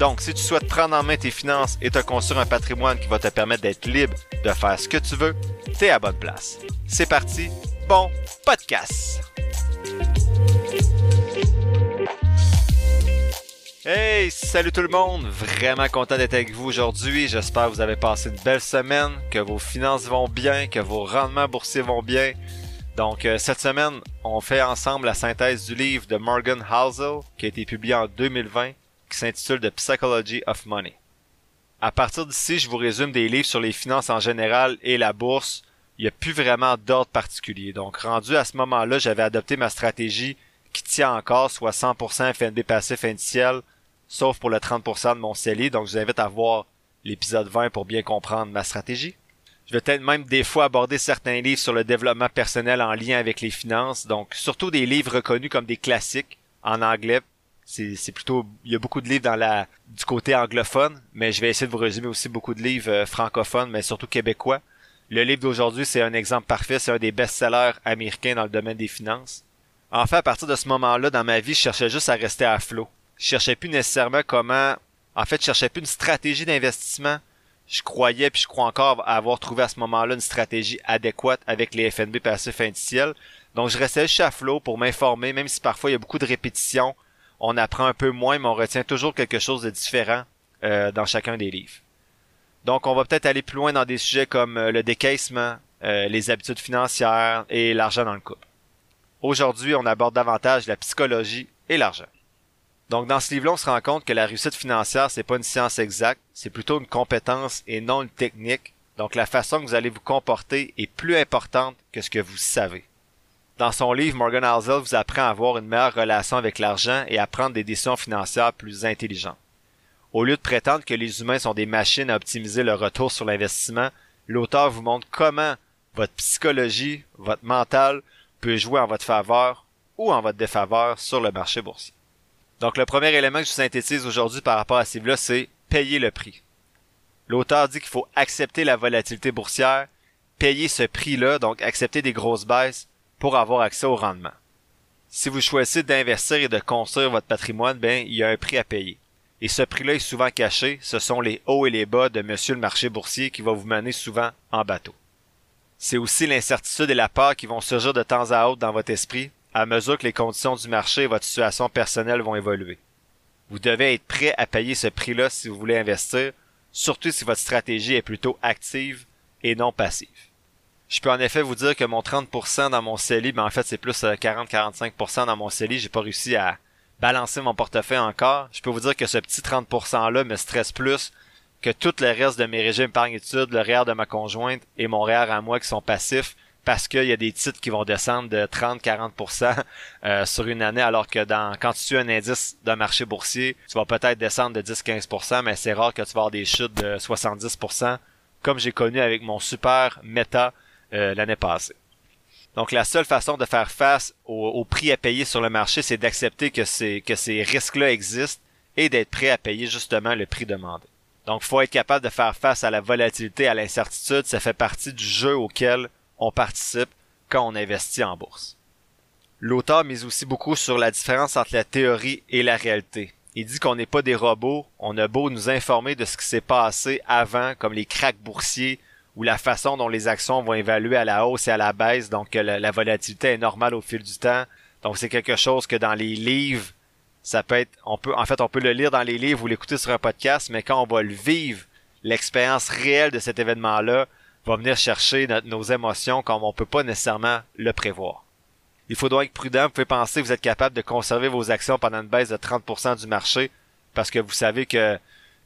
Donc, si tu souhaites prendre en main tes finances et te construire un patrimoine qui va te permettre d'être libre de faire ce que tu veux, t'es à bonne place. C'est parti, bon podcast! Hey, salut tout le monde! Vraiment content d'être avec vous aujourd'hui. J'espère que vous avez passé une belle semaine, que vos finances vont bien, que vos rendements boursiers vont bien. Donc, euh, cette semaine, on fait ensemble la synthèse du livre de Morgan Housel, qui a été publié en 2020, qui s'intitule The Psychology of Money. À partir d'ici, je vous résume des livres sur les finances en général et la bourse. Il n'y a plus vraiment d'ordre particulier. Donc, rendu à ce moment-là, j'avais adopté ma stratégie qui tient encore, soit 100% FNB passif indiciel, sauf pour le 30% de mon CELI. Donc, je vous invite à voir l'épisode 20 pour bien comprendre ma stratégie. Je vais peut-être même des fois aborder certains livres sur le développement personnel en lien avec les finances. Donc, surtout des livres reconnus comme des classiques en anglais c'est plutôt il y a beaucoup de livres dans la du côté anglophone, mais je vais essayer de vous résumer aussi beaucoup de livres euh, francophones, mais surtout québécois. Le livre d'aujourd'hui, c'est un exemple parfait, c'est un des best-sellers américains dans le domaine des finances. En fait, à partir de ce moment-là dans ma vie, je cherchais juste à rester à flot. Je cherchais plus nécessairement comment en fait, je cherchais plus une stratégie d'investissement. Je croyais puis je crois encore avoir trouvé à ce moment-là une stratégie adéquate avec les FNB passifs indiciels. Donc je restais juste à flot pour m'informer, même si parfois il y a beaucoup de répétitions on apprend un peu moins, mais on retient toujours quelque chose de différent euh, dans chacun des livres. Donc, on va peut-être aller plus loin dans des sujets comme euh, le décaissement, euh, les habitudes financières et l'argent dans le couple. Aujourd'hui, on aborde davantage la psychologie et l'argent. Donc, dans ce livre-là, on se rend compte que la réussite financière, c'est pas une science exacte, c'est plutôt une compétence et non une technique. Donc, la façon que vous allez vous comporter est plus importante que ce que vous savez. Dans son livre, Morgan Housel vous apprend à avoir une meilleure relation avec l'argent et à prendre des décisions financières plus intelligentes. Au lieu de prétendre que les humains sont des machines à optimiser le retour sur l'investissement, l'auteur vous montre comment votre psychologie, votre mental peut jouer en votre faveur ou en votre défaveur sur le marché boursier. Donc le premier élément que je synthétise aujourd'hui par rapport à ce livre-là, c'est payer le prix. L'auteur dit qu'il faut accepter la volatilité boursière, payer ce prix-là, donc accepter des grosses baisses pour avoir accès au rendement. Si vous choisissez d'investir et de construire votre patrimoine, ben, il y a un prix à payer. Et ce prix-là est souvent caché, ce sont les hauts et les bas de monsieur le marché boursier qui va vous mener souvent en bateau. C'est aussi l'incertitude et la peur qui vont surgir de temps à autre dans votre esprit à mesure que les conditions du marché et votre situation personnelle vont évoluer. Vous devez être prêt à payer ce prix-là si vous voulez investir, surtout si votre stratégie est plutôt active et non passive. Je peux en effet vous dire que mon 30% dans mon CELI, ben en fait c'est plus 40-45% euh, dans mon CELI. J'ai pas réussi à balancer mon portefeuille encore. Je peux vous dire que ce petit 30% là me stresse plus que tout le reste de mes régimes épargne études, le REER de ma conjointe et mon REER à moi qui sont passifs parce qu'il y a des titres qui vont descendre de 30-40% euh, sur une année, alors que dans quand tu suis un indice d'un marché boursier, tu vas peut-être descendre de 10-15%, mais c'est rare que tu vas avoir des chutes de 70%, comme j'ai connu avec mon super méta euh, l'année passée. Donc la seule façon de faire face au, prix à payer sur le marché, c'est d'accepter que ces, que ces risques-là existent et d'être prêt à payer justement le prix demandé. Donc faut être capable de faire face à la volatilité, à l'incertitude, ça fait partie du jeu auquel on participe quand on investit en bourse. L'auteur mise aussi beaucoup sur la différence entre la théorie et la réalité. Il dit qu'on n'est pas des robots, on a beau nous informer de ce qui s'est passé avant, comme les cracks boursiers, ou la façon dont les actions vont évaluer à la hausse et à la baisse, donc la, volatilité est normale au fil du temps. Donc c'est quelque chose que dans les livres, ça peut être, on peut, en fait, on peut le lire dans les livres ou l'écouter sur un podcast, mais quand on va le vivre, l'expérience réelle de cet événement-là va venir chercher nos émotions comme on peut pas nécessairement le prévoir. Il faut donc être prudent. Vous pouvez penser que vous êtes capable de conserver vos actions pendant une baisse de 30% du marché parce que vous savez que,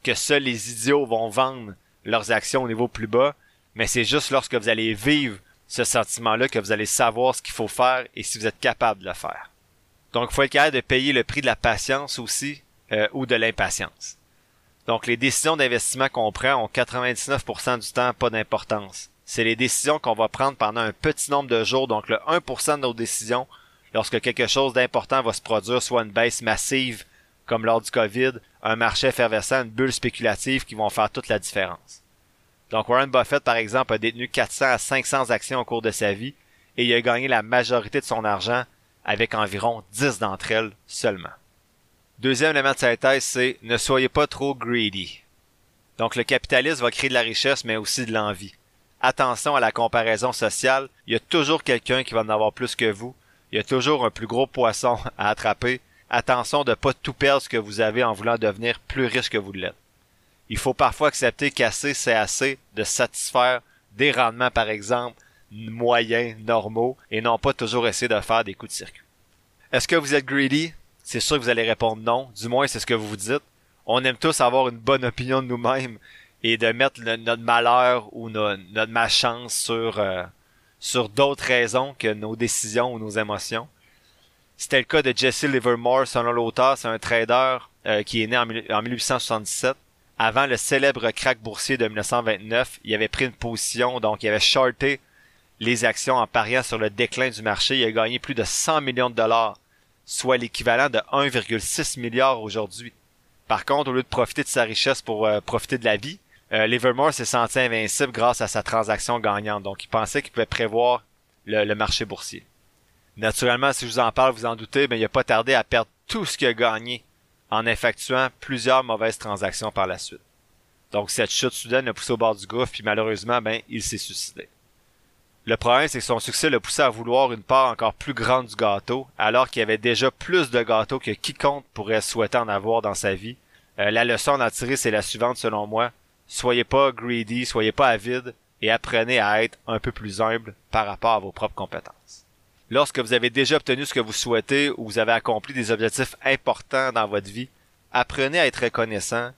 que seuls les idiots vont vendre leurs actions au niveau plus bas mais c'est juste lorsque vous allez vivre ce sentiment-là que vous allez savoir ce qu'il faut faire et si vous êtes capable de le faire. Donc, il faut être capable de payer le prix de la patience aussi euh, ou de l'impatience. Donc les décisions d'investissement qu'on prend ont 99% du temps pas d'importance. C'est les décisions qu'on va prendre pendant un petit nombre de jours, donc le 1% de nos décisions, lorsque quelque chose d'important va se produire, soit une baisse massive, comme lors du COVID, un marché effervescent, une bulle spéculative qui vont faire toute la différence. Donc Warren Buffett, par exemple, a détenu 400 à 500 actions au cours de sa vie et il a gagné la majorité de son argent avec environ 10 d'entre elles seulement. Deuxième élément de cette thèse, c'est ne soyez pas trop greedy. Donc le capitalisme va créer de la richesse, mais aussi de l'envie. Attention à la comparaison sociale, il y a toujours quelqu'un qui va en avoir plus que vous, il y a toujours un plus gros poisson à attraper. Attention de ne pas tout perdre ce que vous avez en voulant devenir plus riche que vous l'êtes. Il faut parfois accepter qu'assez c'est assez de satisfaire des rendements par exemple moyens, normaux, et non pas toujours essayer de faire des coups de circuit. Est-ce que vous êtes greedy? c'est sûr que vous allez répondre non. Du moins, c'est ce que vous vous dites. On aime tous avoir une bonne opinion de nous-mêmes et de mettre notre malheur ou notre malchance sur, euh, sur d'autres raisons que nos décisions ou nos émotions. C'était le cas de Jesse Livermore, selon l'auteur, c'est un trader euh, qui est né en, en 1877. Avant le célèbre crack boursier de 1929, il avait pris une position, donc il avait shorté les actions en pariant sur le déclin du marché. Il a gagné plus de 100 millions de dollars soit l'équivalent de 1,6 milliard aujourd'hui. Par contre, au lieu de profiter de sa richesse pour euh, profiter de la vie, euh, Livermore s'est senti invincible grâce à sa transaction gagnante. Donc, il pensait qu'il pouvait prévoir le, marché boursier. Naturellement, si je vous en parle, vous en doutez, mais il n'a pas tardé à perdre tout ce qu'il a gagné en effectuant plusieurs mauvaises transactions par la suite. Donc, cette chute soudaine l'a poussé au bord du gouffre, puis malheureusement, ben, il s'est suicidé. Le problème, c'est que son succès l'a poussé à vouloir une part encore plus grande du gâteau, alors qu'il y avait déjà plus de gâteaux que quiconque pourrait souhaiter en avoir dans sa vie. Euh, la leçon à tirer, c'est la suivante selon moi. Soyez pas greedy, soyez pas avide, et apprenez à être un peu plus humble par rapport à vos propres compétences. Lorsque vous avez déjà obtenu ce que vous souhaitez ou vous avez accompli des objectifs importants dans votre vie, apprenez à être reconnaissant,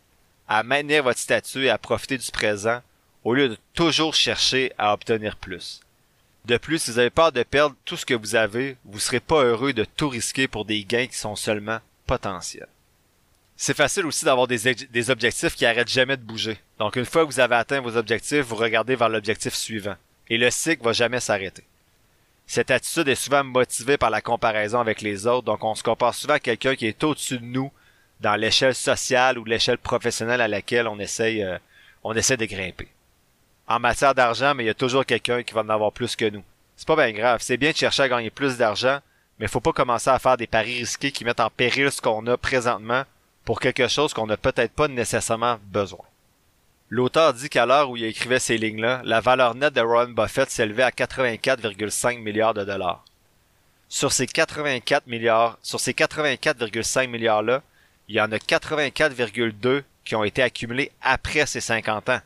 à maintenir votre statut et à profiter du présent, au lieu de toujours chercher à obtenir plus. De plus, si vous avez peur de perdre tout ce que vous avez, vous serez pas heureux de tout risquer pour des gains qui sont seulement potentiels. C'est facile aussi d'avoir des, objectifs qui arrêtent jamais de bouger. Donc une fois que vous avez atteint vos objectifs, vous regardez vers l'objectif suivant. Et le cycle va jamais s'arrêter. Cette attitude est souvent motivée par la comparaison avec les autres, donc on se compare souvent à quelqu'un qui est au-dessus de nous dans l'échelle sociale ou l'échelle professionnelle à laquelle on essaye, euh, on essaie de grimper en matière d'argent, mais il y a toujours quelqu'un qui va en avoir plus que nous. C'est pas bien grave. C'est bien de chercher à gagner plus d'argent, mais faut pas commencer à faire des paris risqués qui mettent en péril ce qu'on a présentement pour quelque chose qu'on n'a peut-être pas nécessairement besoin. L'auteur dit qu'à l'heure où il écrivait ces lignes-là, la valeur nette de Warren Buffett s'élevait à 84,5 milliards de dollars. Sur ces 84 milliards, sur ces 84,5 milliards-là, il y en a 84,2 qui ont été accumulés après ses 50 ans.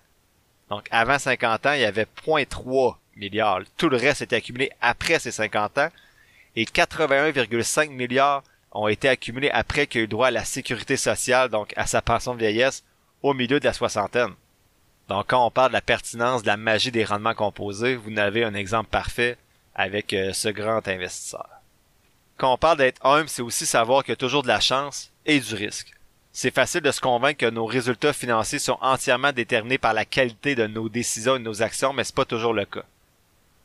Donc, avant 50 ans, il y avait 0.3 milliards. Tout le reste était accumulé après ces 50 ans. Et 81,5 milliards ont été accumulés après qu'il ait eu droit à la sécurité sociale, donc à sa pension de vieillesse, au milieu de la soixantaine. Donc, quand on parle de la pertinence, de la magie des rendements composés, vous n'avez un exemple parfait avec euh, ce grand investisseur. Quand on parle d'être humble, c'est aussi savoir qu'il y a toujours de la chance et du risque. C'est facile de se convaincre que nos résultats financiers sont entièrement déterminés par la qualité de nos décisions et de nos actions, mais c'est pas toujours le cas.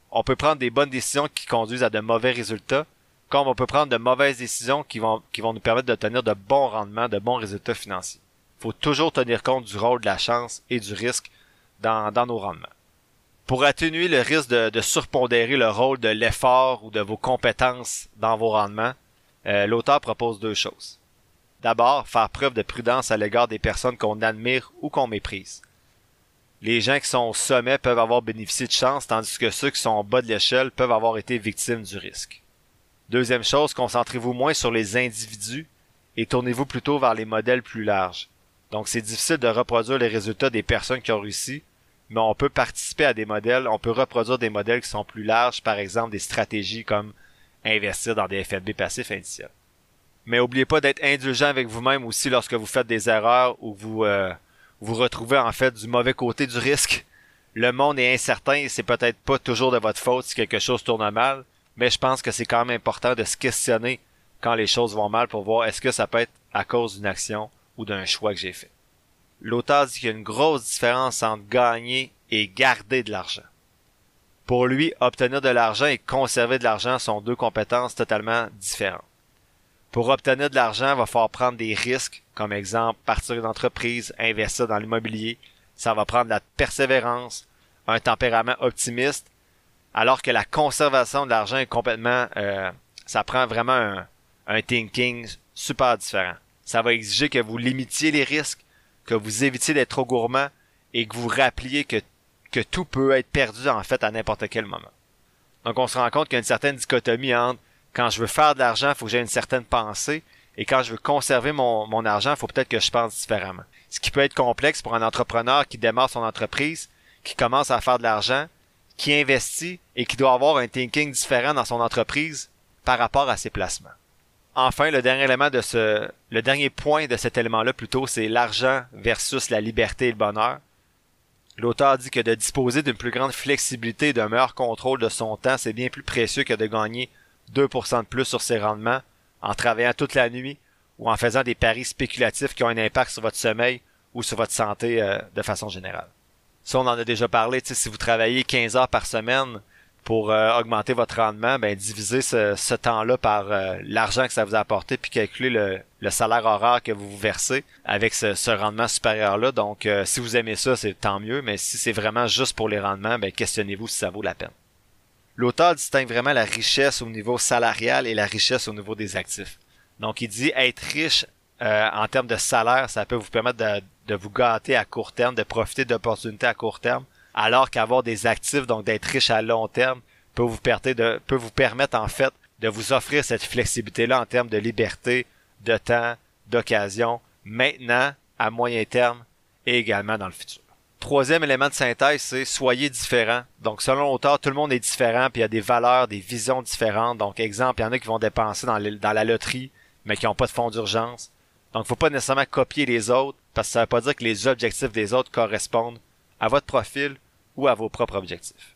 On peut prendre des bonnes décisions qui conduisent à de mauvais résultats, comme on peut prendre de mauvaises décisions qui vont, qui vont nous permettre d'obtenir de bons rendements, de bons résultats financiers. Il faut toujours tenir compte du rôle de la chance et du risque dans, nos rendements. Pour atténuer le risque de, surpondérer le rôle de l'effort ou de vos compétences dans vos rendements, euh, l'auteur propose deux choses. D'abord, faire preuve de prudence à l'égard des personnes qu'on admire ou qu'on méprise. Les gens qui sont au sommet peuvent avoir bénéficié de chance, tandis que ceux qui sont au bas de l'échelle peuvent avoir été victimes du risque. Deuxième chose, concentrez-vous moins sur les individus et tournez-vous plutôt vers les modèles plus larges. Donc c'est difficile de reproduire les résultats des personnes qui ont réussi, mais on peut participer à des modèles, on peut reproduire des modèles qui sont plus larges, par exemple des stratégies comme investir dans des FNB passifs indiciels. Mais oubliez pas d'être indulgent avec vous-même aussi lorsque vous faites des erreurs ou vous euh, vous retrouvez en fait du mauvais côté du risque. Le monde est incertain et c'est peut-être pas toujours de votre faute si quelque chose tourne mal, mais je pense que c'est quand même important de se questionner quand les choses vont mal pour voir est-ce que ça peut être à cause d'une action ou d'un choix que j'ai fait. L'auteur dit qu'il y a une grosse différence entre gagner et garder de l'argent. Pour lui, obtenir de l'argent et conserver de l'argent sont deux compétences totalement différentes. Pour obtenir de l'argent, il va falloir prendre des risques, comme exemple partir d'une entreprise, investir dans l'immobilier. Ça va prendre de la persévérance, un tempérament optimiste, alors que la conservation de l'argent est complètement, euh, ça prend vraiment un, un thinking super différent. Ça va exiger que vous limitiez les risques, que vous évitiez d'être trop gourmand et que vous rappeliez que tout peut être perdu en fait à n'importe quel moment. Donc on se rend compte qu'il y a une certaine dichotomie entre quand je veux faire de l'argent, il faut que j'ai une certaine pensée, et quand je veux conserver mon, mon argent, il faut peut-être que je pense différemment. Ce qui peut être complexe pour un entrepreneur qui démarre son entreprise, qui commence à faire de l'argent, qui investit et qui doit avoir un thinking différent dans son entreprise par rapport à ses placements. Enfin, le dernier élément de ce, le dernier point de cet élément-là plutôt, c'est l'argent versus la liberté et le bonheur. L'auteur dit que de disposer d'une plus grande flexibilité et d'un meilleur contrôle de son temps, c'est bien plus précieux que de gagner 2% de plus sur ses rendements en travaillant toute la nuit ou en faisant des paris spéculatifs qui ont un impact sur votre sommeil ou sur votre santé euh, de façon générale. Ça, on en a déjà parlé, si vous travaillez 15 heures par semaine, pour euh, augmenter votre rendement, ben divisez ce, temps-là par euh, l'argent que ça vous a puis calculez le, salaire horaire que vous vous versez avec ce, rendement supérieur-là. Donc, euh, si vous aimez ça, c'est tant mieux, mais si c'est vraiment juste pour les rendements, ben questionnez-vous si ça vaut la peine. L'auteur distingue vraiment la richesse au niveau salarial et la richesse au niveau des actifs. Donc, il dit être riche en termes de salaire, ça peut vous permettre de, de vous gâter à court terme, de profiter d'opportunités à court terme alors qu'avoir des actifs, donc d'être riche à long terme, peut vous, permettre en fait de vous offrir cette flexibilité-là en termes de liberté, de temps, d'occasion, maintenant, à moyen terme et également dans le futur. Troisième élément de synthèse, c'est soyez différent. Donc, selon l'auteur, tout le monde est différent, puis il y a des valeurs, des visions différentes. Donc, exemple, il y en a qui vont dépenser dans, dans la loterie, mais qui n'ont pas de fonds d'urgence. Donc, faut pas nécessairement copier les autres, parce que ça veut pas dire que les objectifs des autres correspondent à votre profil ou à vos propres objectifs.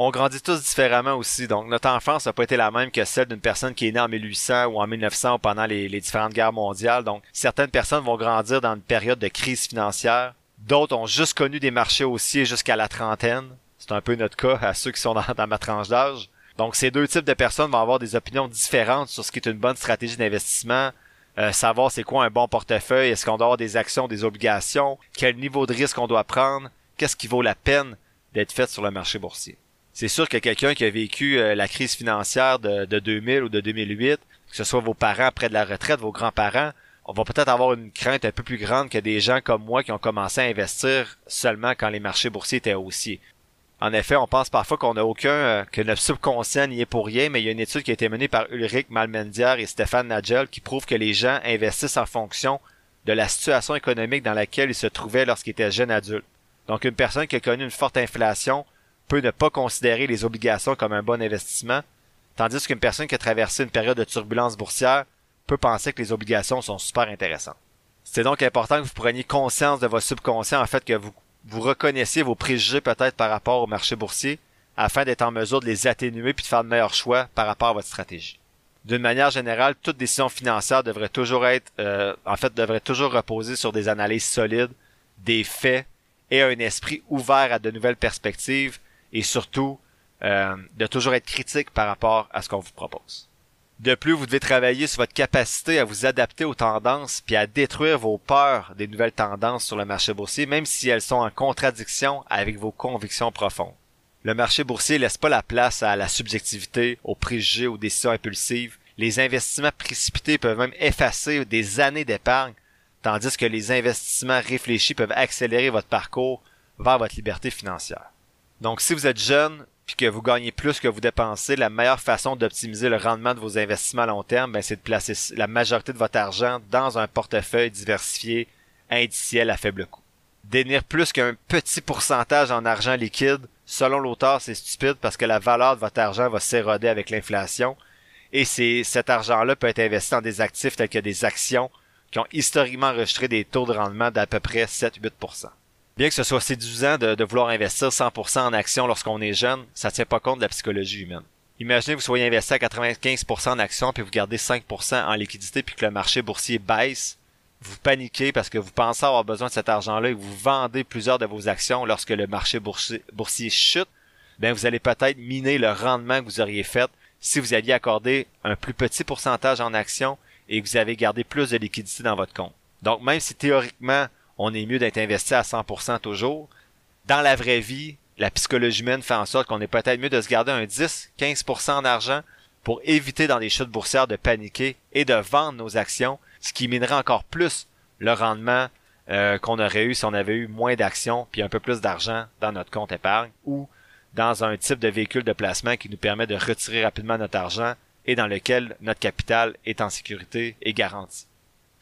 On grandit tous différemment aussi, donc notre enfance n'a pas été la même que celle d'une personne qui est née en 1800 ou en 1900 ou pendant les, différentes guerres mondiales. Donc certaines personnes vont grandir dans une période de crise financière, d'autres ont juste connu des marchés haussiers jusqu'à la trentaine. C'est un peu notre cas à ceux qui sont dans, ma tranche d'âge. Donc ces deux types de personnes vont avoir des opinions différentes sur ce qui est une bonne stratégie d'investissement, euh, savoir c'est quoi un bon portefeuille, est-ce qu'on doit avoir des actions, des obligations, quel niveau de risque on doit prendre, qu'est-ce qui vaut la peine d'être faite sur le marché boursier. C'est sûr que quelqu'un qui a vécu euh, la crise financière de, 2000 ou de 2008, que ce soit vos parents près de la retraite, vos grands-parents, on va peut-être avoir une crainte un peu plus grande que des gens comme moi qui ont commencé à investir seulement quand les marchés boursiers étaient haussiers. En effet, on pense parfois qu'on n'a aucun, euh, que notre subconscient n'y est pour rien, mais il y a une étude qui a été menée par Ulrich Malmendier et Stéphane Nagel qui prouve que les gens investissent en fonction de la situation économique dans laquelle ils se trouvaient lorsqu'ils étaient jeunes adultes. Donc une personne qui a connu une forte inflation peut ne pas considérer les obligations comme un bon investissement, tandis qu'une personne qui a traversé une période de turbulence boursière peut penser que les obligations sont super intéressantes. C'est donc important que vous preniez conscience de votre subconscient, en fait, que vous, vous reconnaissiez vos préjugés peut-être par rapport au marché boursier, afin d'être en mesure de les atténuer puis de faire de meilleurs choix par rapport à votre stratégie. D'une manière générale, toute décision financière devrait toujours être, euh, en fait, devrait toujours reposer sur des analyses solides, des faits et un esprit ouvert à de nouvelles perspectives et surtout euh, de toujours être critique par rapport à ce qu'on vous propose. De plus, vous devez travailler sur votre capacité à vous adapter aux tendances puis à détruire vos peurs des nouvelles tendances sur le marché boursier, même si elles sont en contradiction avec vos convictions profondes. Le marché boursier laisse pas la place à la subjectivité, aux préjugés, aux décisions impulsives. Les investissements précipités peuvent même effacer des années d'épargne tandis que les investissements réfléchis peuvent accélérer votre parcours vers votre liberté financière. Donc si vous êtes jeune puis que vous gagnez plus que vous dépensez, la meilleure façon d'optimiser le rendement de vos investissements à long terme, ben, c'est de placer la majorité de votre argent dans un portefeuille diversifié indiciel à faible coût. Détenir plus qu'un petit pourcentage en argent liquide, selon l'auteur, c'est stupide parce que la valeur de votre argent va s'éroder avec l'inflation et c'est cet argent-là peut être investi dans des actifs tels que des actions qui ont historiquement enregistré des taux de rendement d'à peu près 7-8%. Bien que ce soit séduisant de, vouloir investir 100% en actions lorsqu'on est jeune, ça ne tient pas compte de la psychologie humaine. Imaginez que vous soyez investi à 95% en actions puis vous gardez 5% en liquidité puis que le marché boursier baisse, vous paniquez parce que vous pensez avoir besoin de cet argent-là et que vous vendez plusieurs de vos actions lorsque le marché boursier, chute, ben vous allez peut-être miner le rendement que vous auriez fait si vous aviez accordé un plus petit pourcentage en actions et que vous avez gardé plus de liquidité dans votre compte. Donc même si théoriquement on est mieux d'être investi à 100% toujours, dans la vraie vie, la psychologie humaine fait en sorte qu'on est peut-être mieux de se garder un 10-15% en argent pour éviter dans les chutes boursières de paniquer et de vendre nos actions ce qui minerait encore plus le rendement euh, qu'on aurait eu si on avait eu moins d'actions puis un peu plus d'argent dans notre compte épargne ou dans un type de véhicule de placement qui nous permet de retirer rapidement notre argent et dans lequel notre capital est en sécurité et garanti.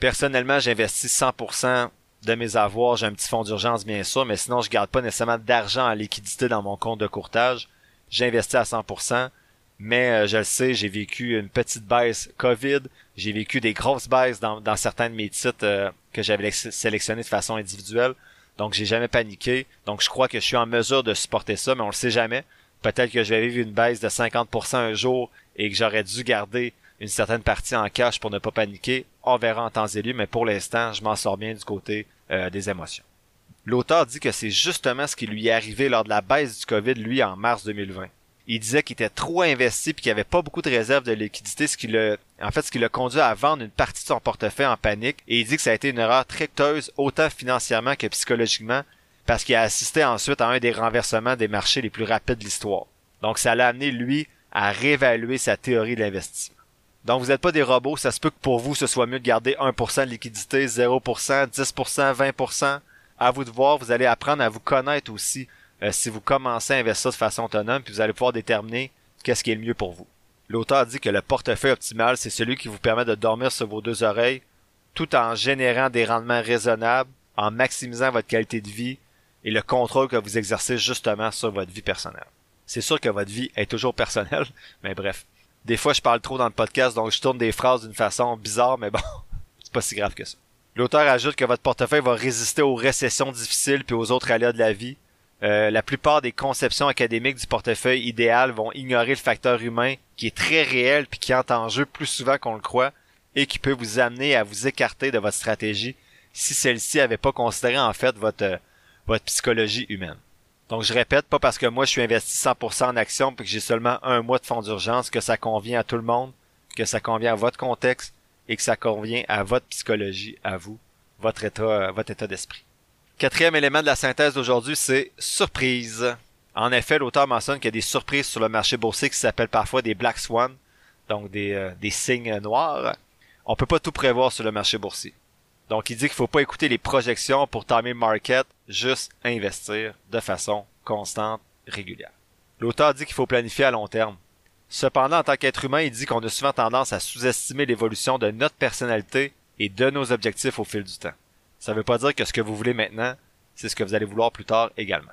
Personnellement, j'investis 100% de mes avoirs, j'ai un petit fonds d'urgence bien sûr, mais sinon je garde pas nécessairement d'argent en liquidité dans mon compte de courtage. J'investis à 100%, mais euh, je le sais, j'ai vécu une petite baisse COVID, j'ai vécu des grosses baisses dans, certains de mes titres euh, que j'avais sélectionnés de façon individuelle. Donc j'ai jamais paniqué. Donc je crois que je suis en mesure de supporter ça, mais on le sait jamais. Peut-être que je vais vivre une baisse de 50% un jour et que j'aurais dû garder une certaine partie en cash pour ne pas paniquer. On verra en temps élu, mais pour l'instant, je m'en sors bien du côté euh, des émotions. L'auteur dit que c'est justement ce qui lui est arrivé lors de la baisse du COVID, lui, en mars 2020 il disait qu'il était trop investi puis qu'il avait pas beaucoup de réserves de liquidité, ce qui l'a, en fait, conduit à vendre une partie de son portefeuille en panique. Et il dit que ça a été une erreur très autant financièrement que psychologiquement, parce qu'il a assisté ensuite à un des renversements des marchés les plus rapides de l'histoire. Donc, ça l'a amené, lui, à réévaluer sa théorie de l'investissement. Donc, vous n'êtes pas des robots, ça se peut que pour vous, ce soit mieux de garder 1% de liquidité, 0%, 10%, 20%. À vous de voir, vous allez apprendre à vous connaître aussi euh, si vous commencez à investir de façon autonome, puis vous allez pouvoir déterminer qu'est-ce qui est le mieux pour vous. L'auteur dit que le portefeuille optimal, c'est celui qui vous permet de dormir sur vos deux oreilles, tout en générant des rendements raisonnables, en maximisant votre qualité de vie et le contrôle que vous exercez justement sur votre vie personnelle. C'est sûr que votre vie est toujours personnelle, mais bref. Des fois, je parle trop dans le podcast, donc je tourne des phrases d'une façon bizarre, mais bon, c'est pas si grave que ça. L'auteur ajoute que votre portefeuille va résister aux récessions difficiles puis aux autres aléas de la vie, euh, la plupart des conceptions académiques du portefeuille idéal vont ignorer le facteur humain qui est très réel puis qui entre en jeu plus souvent qu'on le croit et qui peut vous amener à vous écarter de votre stratégie si celle-ci avait pas considéré en fait votre euh, votre psychologie humaine. Donc je répète, pas parce que moi je suis investi 100% en action puis que j'ai seulement un mois de fonds d'urgence que ça convient à tout le monde, que ça convient à votre contexte et que ça convient à votre psychologie, à vous, votre état, euh, votre état d'esprit. Quatrième élément de la synthèse d'aujourd'hui, c'est surprise. En effet, l'auteur mentionne qu'il y a des surprises sur le marché boursier qui s'appellent parfois des black swans, donc des, euh, des signes noirs. On peut pas tout prévoir sur le marché boursier. Donc il dit qu'il faut pas écouter les projections pour timer market, juste investir de façon constante, régulière. L'auteur dit qu'il faut planifier à long terme. Cependant, en tant qu'être humain, il dit qu'on a souvent tendance à sous-estimer l'évolution de notre personnalité et de nos objectifs au fil du temps ça veut pas dire que ce que vous voulez maintenant, c'est ce que vous allez vouloir plus tard également.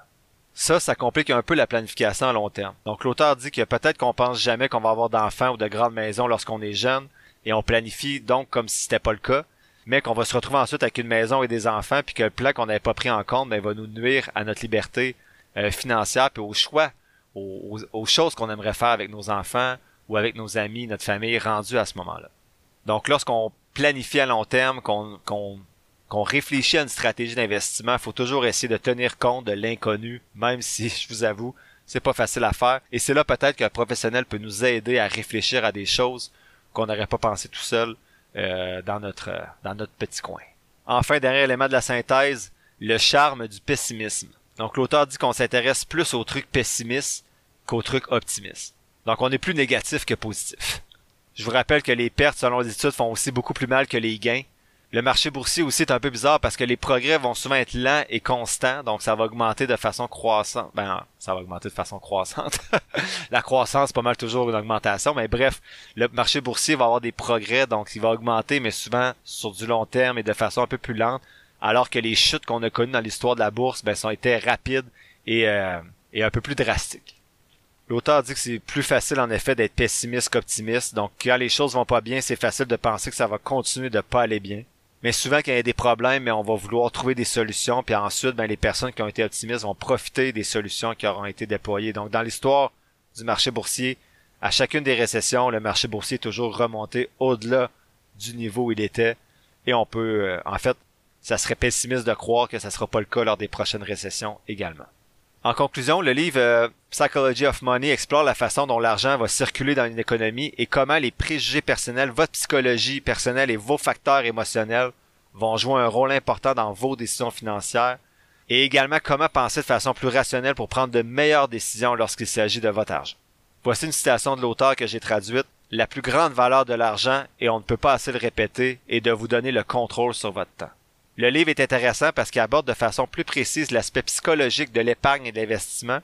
Ça, ça complique un peu la planification à long terme. Donc l'auteur dit que peut-être qu'on pense jamais qu'on va avoir d'enfants ou de grandes maisons lorsqu'on est jeune, et on planifie donc comme si c'était pas le cas, mais qu'on va se retrouver ensuite avec une maison et des enfants, puis que le plan qu'on n'avait pas pris en compte ben, va nous nuire à notre liberté euh, financière, puis au choix, aux, aux choses qu'on aimerait faire avec nos enfants ou avec nos amis, notre famille rendus à ce moment-là. Donc lorsqu'on planifie à long terme, qu'on qu'on réfléchit à une stratégie d'investissement, il faut toujours essayer de tenir compte de l'inconnu, même si, je vous avoue, c'est pas facile à faire. Et c'est là peut-être qu'un professionnel peut nous aider à réfléchir à des choses qu'on n'aurait pas pensé tout seul euh, dans notre dans notre petit coin. Enfin, dernier élément de la synthèse, le charme du pessimisme. Donc l'auteur dit qu'on s'intéresse plus aux trucs pessimistes qu'aux trucs optimistes. Donc on est plus négatif que positif. Je vous rappelle que les pertes selon les études font aussi beaucoup plus mal que les gains le marché boursier aussi est un peu bizarre parce que les progrès vont souvent être lents et constants, donc ça va augmenter de façon croissante. Ben, ça va augmenter de façon croissante. la croissance, pas mal toujours une augmentation, mais bref, le marché boursier va avoir des progrès, donc il va augmenter, mais souvent sur du long terme et de façon un peu plus lente, alors que les chutes qu'on a connues dans l'histoire de la bourse, ben, sont été rapides et, euh, et un peu plus drastiques. L'auteur dit que c'est plus facile en effet d'être pessimiste qu'optimiste, donc quand les choses vont pas bien, c'est facile de penser que ça va continuer de pas aller bien. Mais souvent, quand il y a des problèmes, mais on va vouloir trouver des solutions, puis ensuite, ben, les personnes qui ont été optimistes vont profiter des solutions qui auront été déployées. Donc, dans l'histoire du marché boursier, à chacune des récessions, le marché boursier est toujours remonté au-delà du niveau où il était. et on peut, euh, en fait, ça serait pessimiste de croire que ça sera pas le cas lors des prochaines récessions également. En conclusion, le livre euh, Psychology of Money explore la façon dont l'argent va circuler dans une économie et comment les préjugés personnels, votre psychologie personnelle et vos facteurs émotionnels vont jouer un rôle important dans vos décisions financières et également comment penser de façon plus rationnelle pour prendre de meilleures décisions lorsqu'il s'agit de votre argent. Voici une citation de l'auteur que j'ai traduite. La plus grande valeur de l'argent, et on ne peut pas assez le répéter, est de vous donner le contrôle sur votre temps. Le livre est intéressant parce qu'il aborde de façon plus précise l'aspect psychologique de l'épargne et de l'investissement,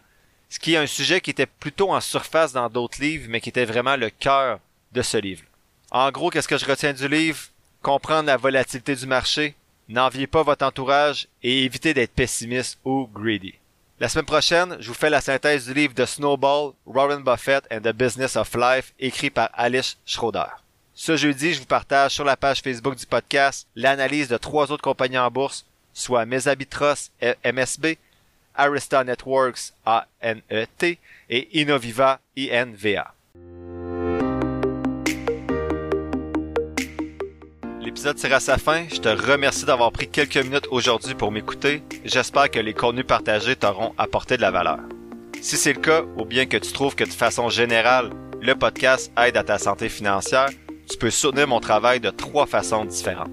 ce qui est un sujet qui était plutôt en surface dans d'autres livres, mais qui était vraiment le cœur de ce livre. En gros, qu'est-ce que je retiens du livre? Comprendre la volatilité du marché, n'enviez pas votre entourage et évitez d'être pessimiste ou greedy. La semaine prochaine, je vous fais la synthèse du livre de Snowball, Warren Buffett and the Business of Life, écrit par Alice Schroeder. Ce jeudi, je vous partage sur la page Facebook du podcast l'analyse de trois autres compagnies en bourse, soit Mesabitros MSB, Arista Networks ANET et Innoviva INVA. L'épisode tire à sa fin. Je te remercie d'avoir pris quelques minutes aujourd'hui pour m'écouter. J'espère que les contenus partagés t'auront apporté de la valeur. Si c'est le cas, ou bien que tu trouves que de façon générale, le podcast aide à ta santé financière, tu peux soutenir mon travail de trois façons différentes.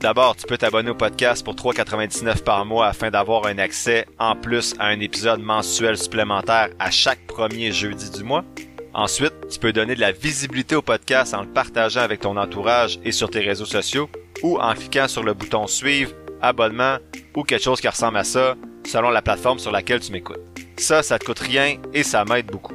D'abord, tu peux t'abonner au podcast pour 3,99 par mois afin d'avoir un accès en plus à un épisode mensuel supplémentaire à chaque premier jeudi du mois. Ensuite, tu peux donner de la visibilité au podcast en le partageant avec ton entourage et sur tes réseaux sociaux ou en cliquant sur le bouton suivre, abonnement ou quelque chose qui ressemble à ça selon la plateforme sur laquelle tu m'écoutes. Ça, ça te coûte rien et ça m'aide beaucoup.